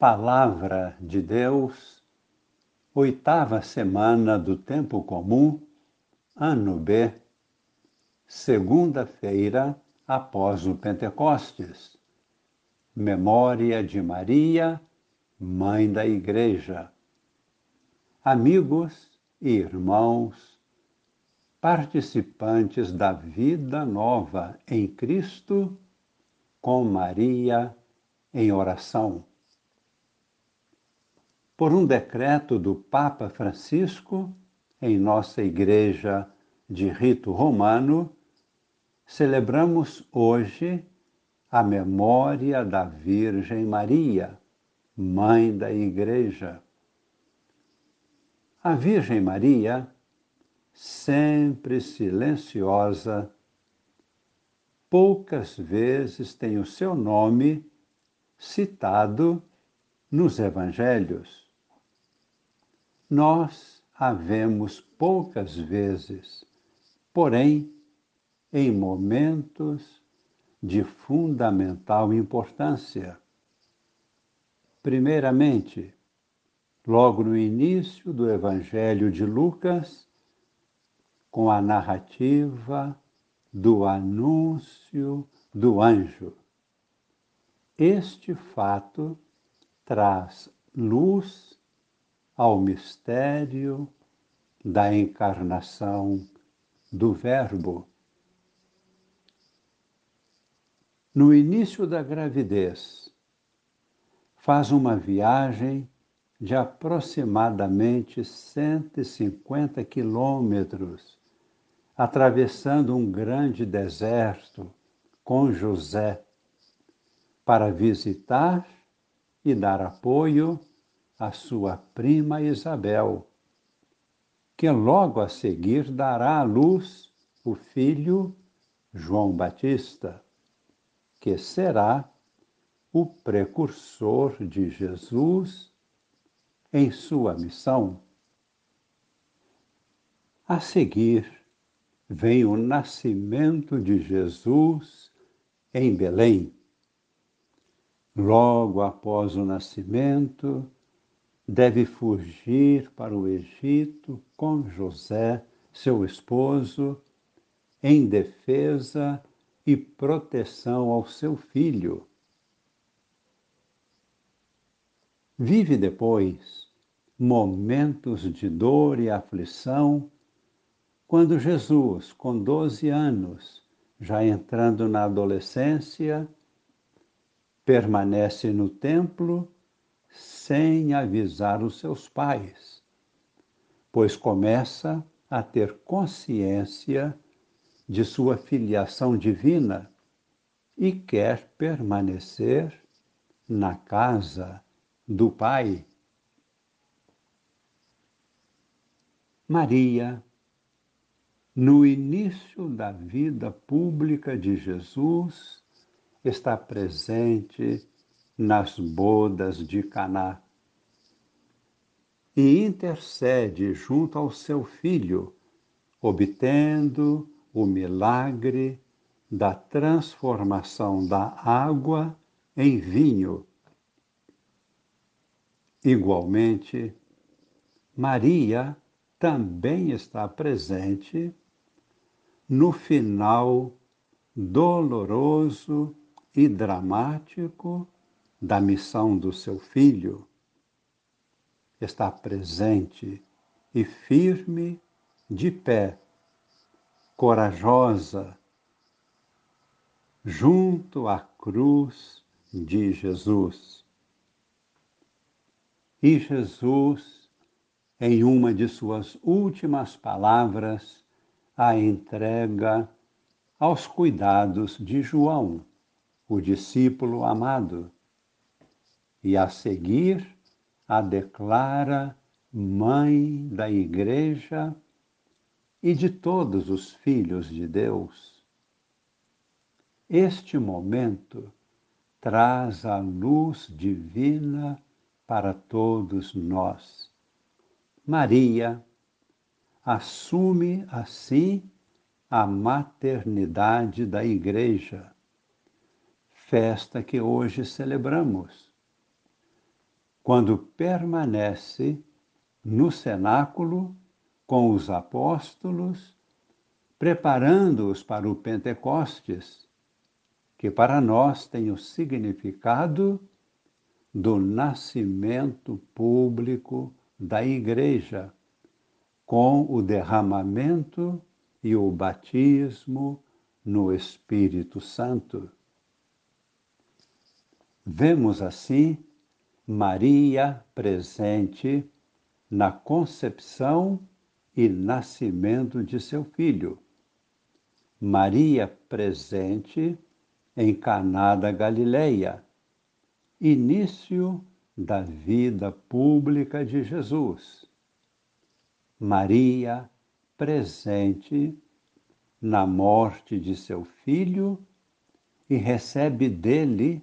Palavra de Deus, oitava semana do Tempo Comum, ano B, segunda-feira após o Pentecostes. Memória de Maria, Mãe da Igreja. Amigos e irmãos, participantes da vida nova em Cristo, com Maria em oração por um decreto do Papa Francisco, em nossa Igreja de Rito Romano, celebramos hoje a memória da Virgem Maria, Mãe da Igreja. A Virgem Maria, sempre silenciosa, poucas vezes tem o seu nome citado nos Evangelhos nós a vemos poucas vezes, porém, em momentos de fundamental importância. Primeiramente, logo no início do Evangelho de Lucas, com a narrativa do anúncio do anjo. Este fato traz luz ao mistério da encarnação do Verbo. No início da gravidez, faz uma viagem de aproximadamente 150 quilômetros, atravessando um grande deserto com José, para visitar e dar apoio a sua prima Isabel, que logo a seguir dará à luz o filho João Batista, que será o precursor de Jesus em sua missão. A seguir, vem o nascimento de Jesus em Belém. Logo após o nascimento, deve fugir para o Egito com José, seu esposo, em defesa e proteção ao seu filho. Vive depois momentos de dor e aflição, quando Jesus, com 12 anos, já entrando na adolescência, permanece no templo sem avisar os seus pais, pois começa a ter consciência de sua filiação divina e quer permanecer na casa do Pai. Maria, no início da vida pública de Jesus, está presente nas bodas de Caná e intercede junto ao seu filho, obtendo o milagre da transformação da água em vinho. Igualmente, Maria também está presente no final doloroso e dramático da missão do seu filho, está presente e firme de pé, corajosa, junto à cruz de Jesus. E Jesus, em uma de suas últimas palavras, a entrega aos cuidados de João, o discípulo amado e a seguir a declara mãe da Igreja e de todos os filhos de Deus. Este momento traz a luz divina para todos nós. Maria assume assim a maternidade da Igreja, festa que hoje celebramos quando permanece no cenáculo com os apóstolos, preparando-os para o Pentecostes, que para nós tem o significado do nascimento público da Igreja, com o derramamento e o batismo no Espírito Santo. Vemos assim Maria presente na concepção e nascimento de seu filho. Maria presente em Caná da Galileia, início da vida pública de Jesus. Maria presente na morte de seu filho e recebe dele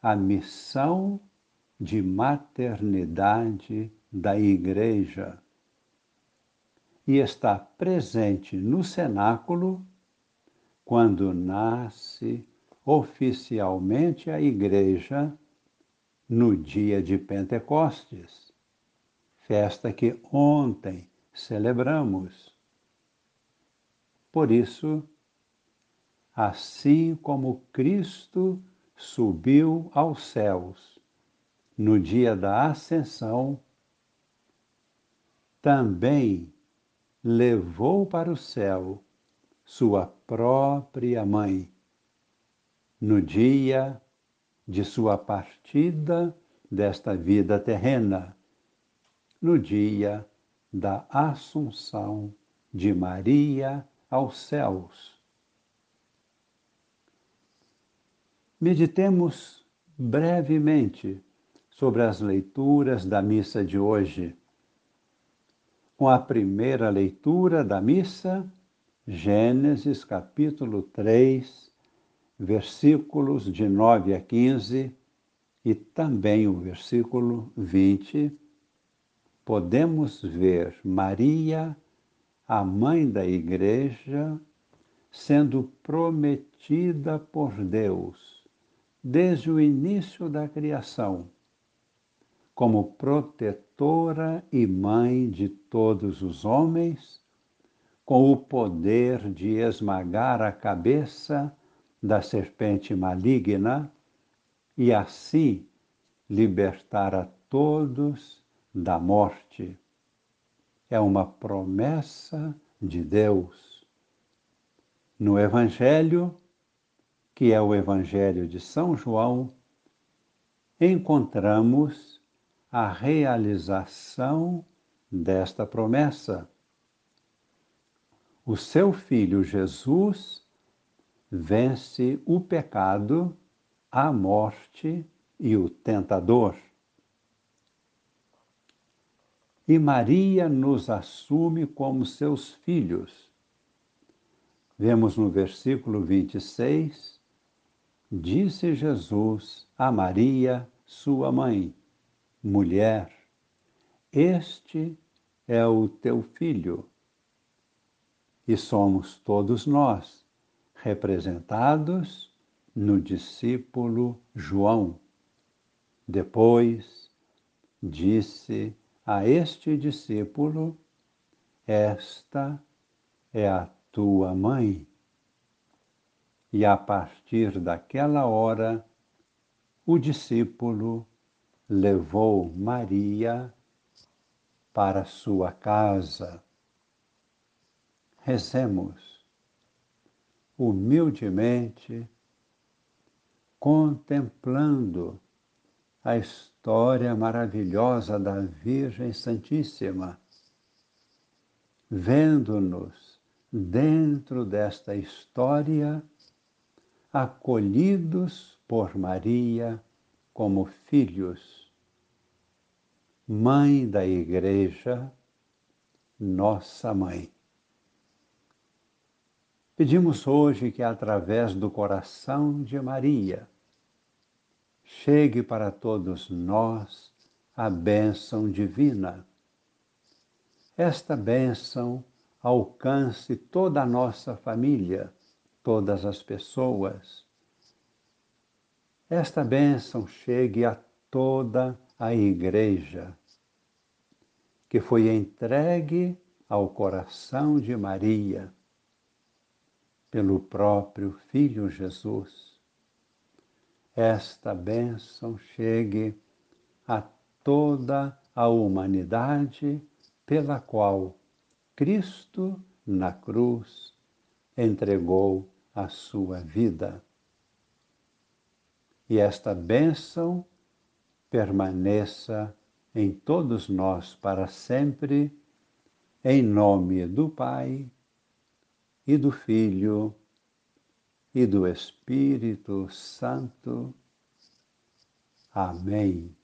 a missão de maternidade da Igreja e está presente no cenáculo quando nasce oficialmente a Igreja no dia de Pentecostes, festa que ontem celebramos. Por isso, assim como Cristo subiu aos céus no dia da ascensão, também levou para o céu sua própria mãe, no dia de sua partida desta vida terrena, no dia da Assunção de Maria aos céus. Meditemos brevemente sobre as leituras da missa de hoje. Com a primeira leitura da missa, Gênesis capítulo 3, versículos de 9 a 15 e também o versículo 20, podemos ver Maria, a mãe da Igreja, sendo prometida por Deus desde o início da criação, como protetora e mãe de todos os homens, com o poder de esmagar a cabeça da serpente maligna e assim libertar a todos da morte. É uma promessa de Deus. No Evangelho, que é o Evangelho de São João, encontramos a realização desta promessa. O seu filho Jesus vence o pecado, a morte e o tentador. E Maria nos assume como seus filhos. Vemos no versículo 26 Disse Jesus a Maria, sua mãe: Mulher, este é o teu filho. E somos todos nós representados no discípulo João. Depois disse a este discípulo: Esta é a tua mãe. E a partir daquela hora, o discípulo levou Maria para sua casa. Rezemos humildemente, contemplando a história maravilhosa da Virgem Santíssima, vendo-nos dentro desta história acolhidos por Maria como filhos. Mãe da Igreja, nossa mãe. Pedimos hoje que, através do coração de Maria, chegue para todos nós a bênção divina. Esta bênção alcance toda a nossa família todas as pessoas. Esta bênção chegue a toda a Igreja, que foi entregue ao coração de Maria pelo próprio Filho Jesus. Esta bênção chegue a toda a humanidade pela qual Cristo na cruz entregou a sua vida. E esta bênção permaneça em todos nós para sempre, em nome do Pai e do Filho e do Espírito Santo. Amém.